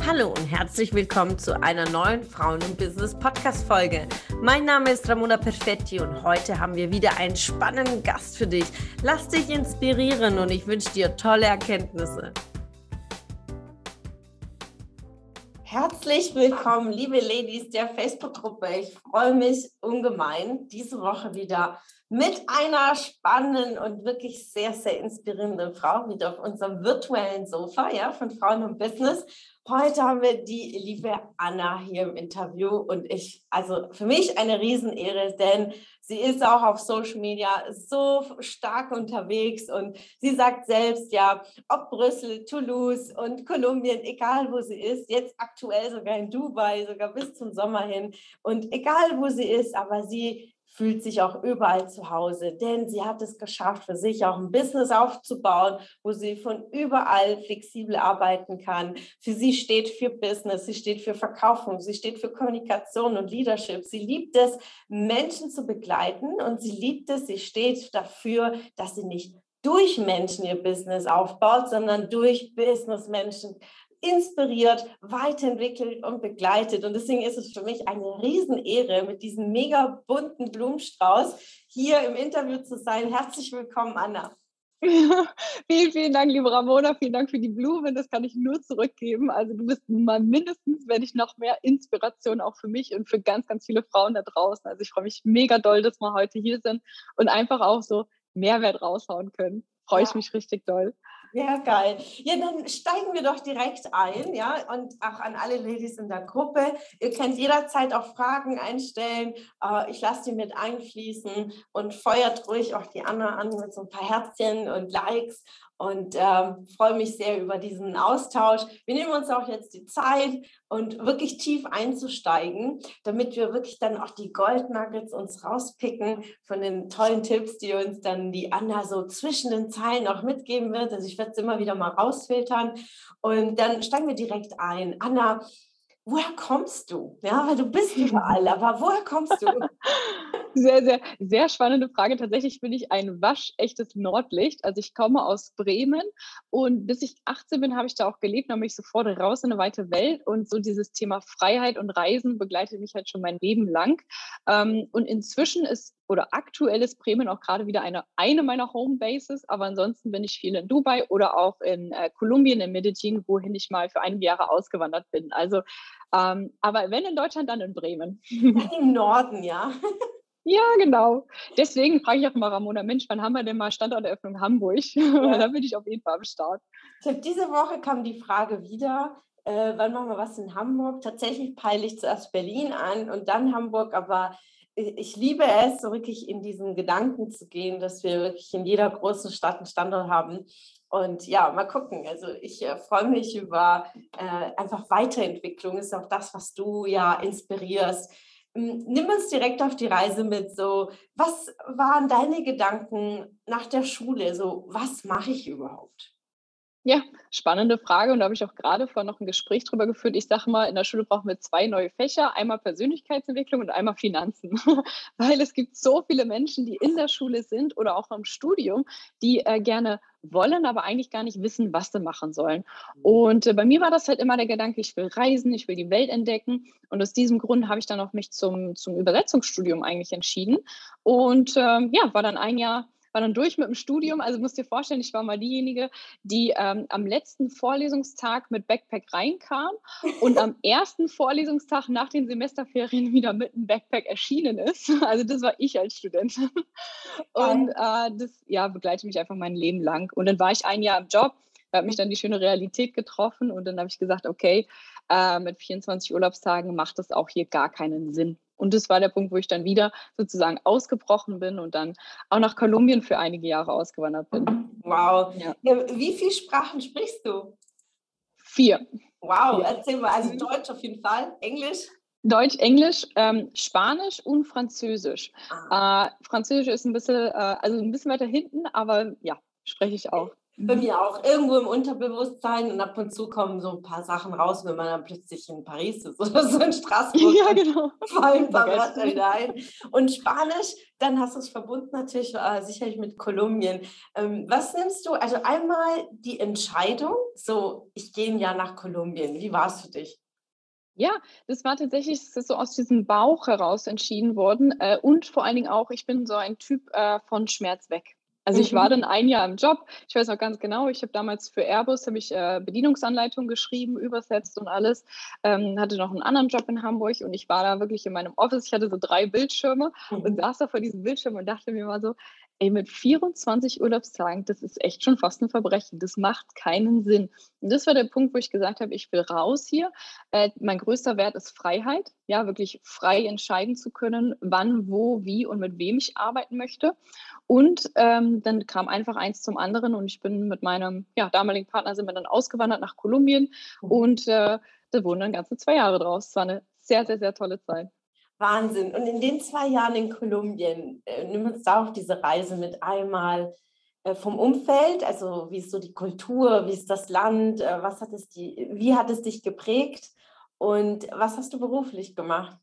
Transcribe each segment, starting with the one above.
Hallo und herzlich willkommen zu einer neuen Frauen und Business Podcast Folge. Mein Name ist Ramona Perfetti und heute haben wir wieder einen spannenden Gast für dich. Lass dich inspirieren und ich wünsche dir tolle Erkenntnisse. Herzlich willkommen, liebe Ladies der Facebook-Gruppe. Ich freue mich ungemein, diese Woche wieder mit einer spannenden und wirklich sehr, sehr inspirierenden Frau wieder auf unserem virtuellen Sofa ja, von Frauen und Business. Heute haben wir die liebe Anna hier im Interview und ich, also für mich eine Riesenehre, denn sie ist auch auf Social Media so stark unterwegs und sie sagt selbst ja, ob Brüssel, Toulouse und Kolumbien, egal wo sie ist, jetzt aktuell sogar in Dubai, sogar bis zum Sommer hin und egal wo sie ist, aber sie fühlt sich auch überall zu Hause, denn sie hat es geschafft, für sich auch ein Business aufzubauen, wo sie von überall flexibel arbeiten kann. Für sie steht für Business, sie steht für Verkaufung, sie steht für Kommunikation und Leadership. Sie liebt es, Menschen zu begleiten und sie liebt es, sie steht dafür, dass sie nicht durch Menschen ihr Business aufbaut, sondern durch Businessmenschen inspiriert, weiterentwickelt und begleitet. Und deswegen ist es für mich eine Riesenehre, mit diesem mega bunten Blumenstrauß hier im Interview zu sein. Herzlich willkommen, Anna. vielen, vielen Dank, liebe Ramona. Vielen Dank für die Blumen. Das kann ich nur zurückgeben. Also du bist mal mindestens, wenn ich noch mehr Inspiration auch für mich und für ganz, ganz viele Frauen da draußen. Also ich freue mich mega doll, dass wir heute hier sind und einfach auch so Mehrwert raushauen können. Freue ja. ich mich richtig doll. Ja, geil. Ja, dann steigen wir doch direkt ein, ja, und auch an alle Ladies in der Gruppe. Ihr könnt jederzeit auch Fragen einstellen. Äh, ich lasse die mit einfließen und feuert ruhig auch die anderen an mit so ein paar Herzchen und Likes und ähm, freue mich sehr über diesen Austausch. Wir nehmen uns auch jetzt die Zeit und wirklich tief einzusteigen, damit wir wirklich dann auch die Goldnuggets uns rauspicken von den tollen Tipps, die uns dann die Anna so zwischen den Zeilen auch mitgeben wird. Also ich werde es immer wieder mal rausfiltern und dann steigen wir direkt ein. Anna, woher kommst du? Ja, weil du bist überall, aber woher kommst du? Sehr, sehr, sehr spannende Frage. Tatsächlich bin ich ein waschechtes Nordlicht. Also ich komme aus Bremen und bis ich 18 bin, habe ich da auch gelebt, dann bin ich sofort raus in eine weite Welt und so dieses Thema Freiheit und Reisen begleitet mich halt schon mein Leben lang. Ähm, und inzwischen ist oder aktuell ist Bremen auch gerade wieder eine, eine meiner Homebases, aber ansonsten bin ich viel in Dubai oder auch in äh, Kolumbien, in Medellin, wohin ich mal für einige Jahre ausgewandert bin. Also, ähm, aber wenn in Deutschland, dann in Bremen. Im Norden, ja. Ja, genau. Deswegen frage ich auch immer Ramona, Mensch, wann haben wir denn mal Standorteröffnung Hamburg? Ja. da bin ich auf jeden Fall am Start. Ich habe diese Woche kam die Frage wieder, äh, wann machen wir was in Hamburg? Tatsächlich peile ich zuerst Berlin an und dann Hamburg, aber ich liebe es, so wirklich in diesen Gedanken zu gehen, dass wir wirklich in jeder großen Stadt einen Standort haben. Und ja, mal gucken. Also ich äh, freue mich über äh, einfach Weiterentwicklung. Ist auch das, was du ja inspirierst. Hm, nimm uns direkt auf die Reise mit. So, was waren deine Gedanken nach der Schule? So, was mache ich überhaupt? Ja, spannende Frage und da habe ich auch gerade vor noch ein Gespräch drüber geführt. Ich sage mal, in der Schule brauchen wir zwei neue Fächer, einmal Persönlichkeitsentwicklung und einmal Finanzen, weil es gibt so viele Menschen, die in der Schule sind oder auch im Studium, die äh, gerne wollen, aber eigentlich gar nicht wissen, was sie machen sollen. Und äh, bei mir war das halt immer der Gedanke, ich will reisen, ich will die Welt entdecken. Und aus diesem Grund habe ich dann auch mich zum, zum Übersetzungsstudium eigentlich entschieden. Und ähm, ja, war dann ein Jahr war dann durch mit dem Studium. Also musst dir vorstellen, ich war mal diejenige, die ähm, am letzten Vorlesungstag mit Backpack reinkam und am ersten Vorlesungstag nach den Semesterferien wieder mit einem Backpack erschienen ist. Also das war ich als Studentin. Und äh, das ja, begleitet mich einfach mein Leben lang. Und dann war ich ein Jahr im Job, da hat mich dann die schöne Realität getroffen und dann habe ich gesagt, okay, äh, mit 24 Urlaubstagen macht das auch hier gar keinen Sinn. Und das war der Punkt, wo ich dann wieder sozusagen ausgebrochen bin und dann auch nach Kolumbien für einige Jahre ausgewandert bin. Wow. Ja. Wie viele Sprachen sprichst du? Vier. Wow, erzähl mal. Also Deutsch auf jeden Fall, Englisch? Deutsch, Englisch, ähm, Spanisch und Ah. Äh, Französisch ist ein bisschen, äh, also ein bisschen weiter hinten, aber ja, spreche ich auch. Bei mir auch irgendwo im Unterbewusstsein und ab und zu kommen so ein paar Sachen raus, wenn man dann plötzlich in Paris ist oder so in Straßburg. Ja, genau. Fallen ein paar Wörter wieder ein. Und Spanisch, dann hast du es verbunden natürlich äh, sicherlich mit Kolumbien. Ähm, was nimmst du? Also einmal die Entscheidung, so ich gehe ein Jahr nach Kolumbien. Wie war es für dich? Ja, das war tatsächlich das ist so aus diesem Bauch heraus entschieden worden. Äh, und vor allen Dingen auch, ich bin so ein Typ äh, von Schmerz weg. Also ich war mhm. dann ein Jahr im Job. Ich weiß noch ganz genau, ich habe damals für Airbus habe ich äh, Bedienungsanleitung geschrieben, übersetzt und alles. Ähm, hatte noch einen anderen Job in Hamburg und ich war da wirklich in meinem Office. Ich hatte so drei Bildschirme mhm. und saß da vor diesem Bildschirm und dachte mir mal so, ey, mit 24 Urlaubstagen, das ist echt schon fast ein Verbrechen. Das macht keinen Sinn. Und das war der Punkt, wo ich gesagt habe, ich will raus hier. Äh, mein größter Wert ist Freiheit. Ja, wirklich frei entscheiden zu können, wann, wo, wie und mit wem ich arbeiten möchte. Und ähm, dann kam einfach eins zum anderen und ich bin mit meinem ja, damaligen Partner sind wir dann ausgewandert nach Kolumbien mhm. und äh, da wurden dann ganze zwei Jahre draus. Es war eine sehr, sehr, sehr tolle Zeit. Wahnsinn. Und in den zwei Jahren in Kolumbien, äh, nimm uns da auch diese Reise mit einmal äh, vom Umfeld, also wie ist so die Kultur, wie ist das Land, äh, was hat es die, wie hat es dich geprägt und was hast du beruflich gemacht?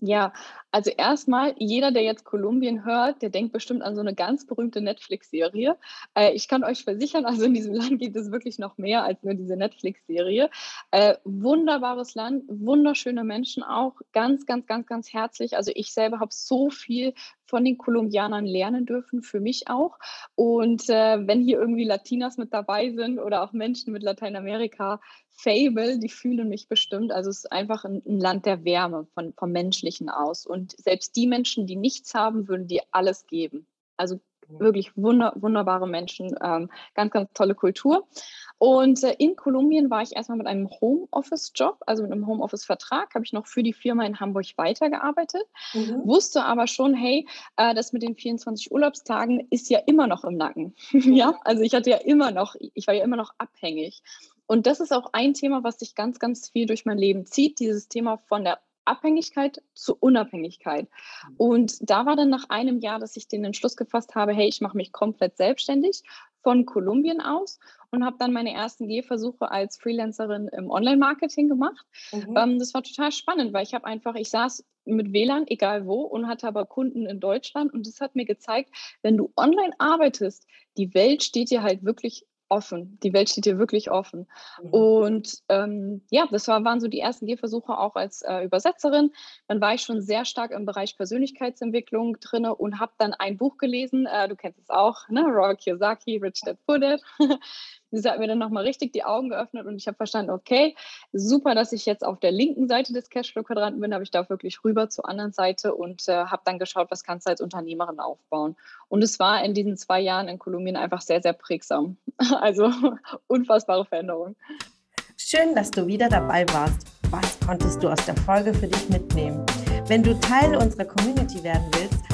Ja, also erstmal, jeder, der jetzt Kolumbien hört, der denkt bestimmt an so eine ganz berühmte Netflix-Serie. Äh, ich kann euch versichern, also in diesem Land gibt es wirklich noch mehr als nur diese Netflix-Serie. Äh, wunderbares Land, wunderschöne Menschen auch, ganz, ganz, ganz, ganz herzlich. Also ich selber habe so viel von den Kolumbianern lernen dürfen, für mich auch. Und äh, wenn hier irgendwie Latinas mit dabei sind oder auch Menschen mit Lateinamerika, Fable, die fühlen mich bestimmt. Also es ist einfach ein, ein Land der Wärme von, vom Menschlichen aus. Und selbst die Menschen, die nichts haben, würden dir alles geben. Also wirklich wunder, wunderbare Menschen, ähm, ganz, ganz tolle Kultur. Und äh, in Kolumbien war ich erstmal mit einem Homeoffice-Job, also mit einem Homeoffice-Vertrag, habe ich noch für die Firma in Hamburg weitergearbeitet, mhm. wusste aber schon, hey, äh, das mit den 24 Urlaubstagen ist ja immer noch im Nacken. ja, also ich hatte ja immer noch, ich war ja immer noch abhängig. Und das ist auch ein Thema, was sich ganz, ganz viel durch mein Leben zieht, dieses Thema von der Abhängigkeit zu Unabhängigkeit. Mhm. Und da war dann nach einem Jahr, dass ich den Entschluss gefasst habe, hey, ich mache mich komplett selbstständig von Kolumbien aus und habe dann meine ersten Gehversuche als Freelancerin im Online-Marketing gemacht. Mhm. Ähm, das war total spannend, weil ich habe einfach, ich saß mit WLAN, egal wo, und hatte aber Kunden in Deutschland und das hat mir gezeigt, wenn du online arbeitest, die Welt steht dir halt wirklich offen. Die Welt steht dir wirklich offen. Mhm. Und ähm, ja, das war, waren so die ersten Gehversuche auch als äh, Übersetzerin. Dann war ich schon sehr stark im Bereich Persönlichkeitsentwicklung drin und habe dann ein Buch gelesen, äh, du kennst es auch, ne? Robert Kiyosaki, Rich Dad Poor Dad. Sie hat mir dann nochmal richtig die Augen geöffnet und ich habe verstanden, okay, super, dass ich jetzt auf der linken Seite des Cashflow-Quadranten bin, aber ich darf wirklich rüber zur anderen Seite und äh, habe dann geschaut, was kannst du als Unternehmerin aufbauen. Und es war in diesen zwei Jahren in Kolumbien einfach sehr, sehr prägsam. Also unfassbare Veränderung. Schön, dass du wieder dabei warst. Was konntest du aus der Folge für dich mitnehmen? Wenn du Teil unserer Community werden willst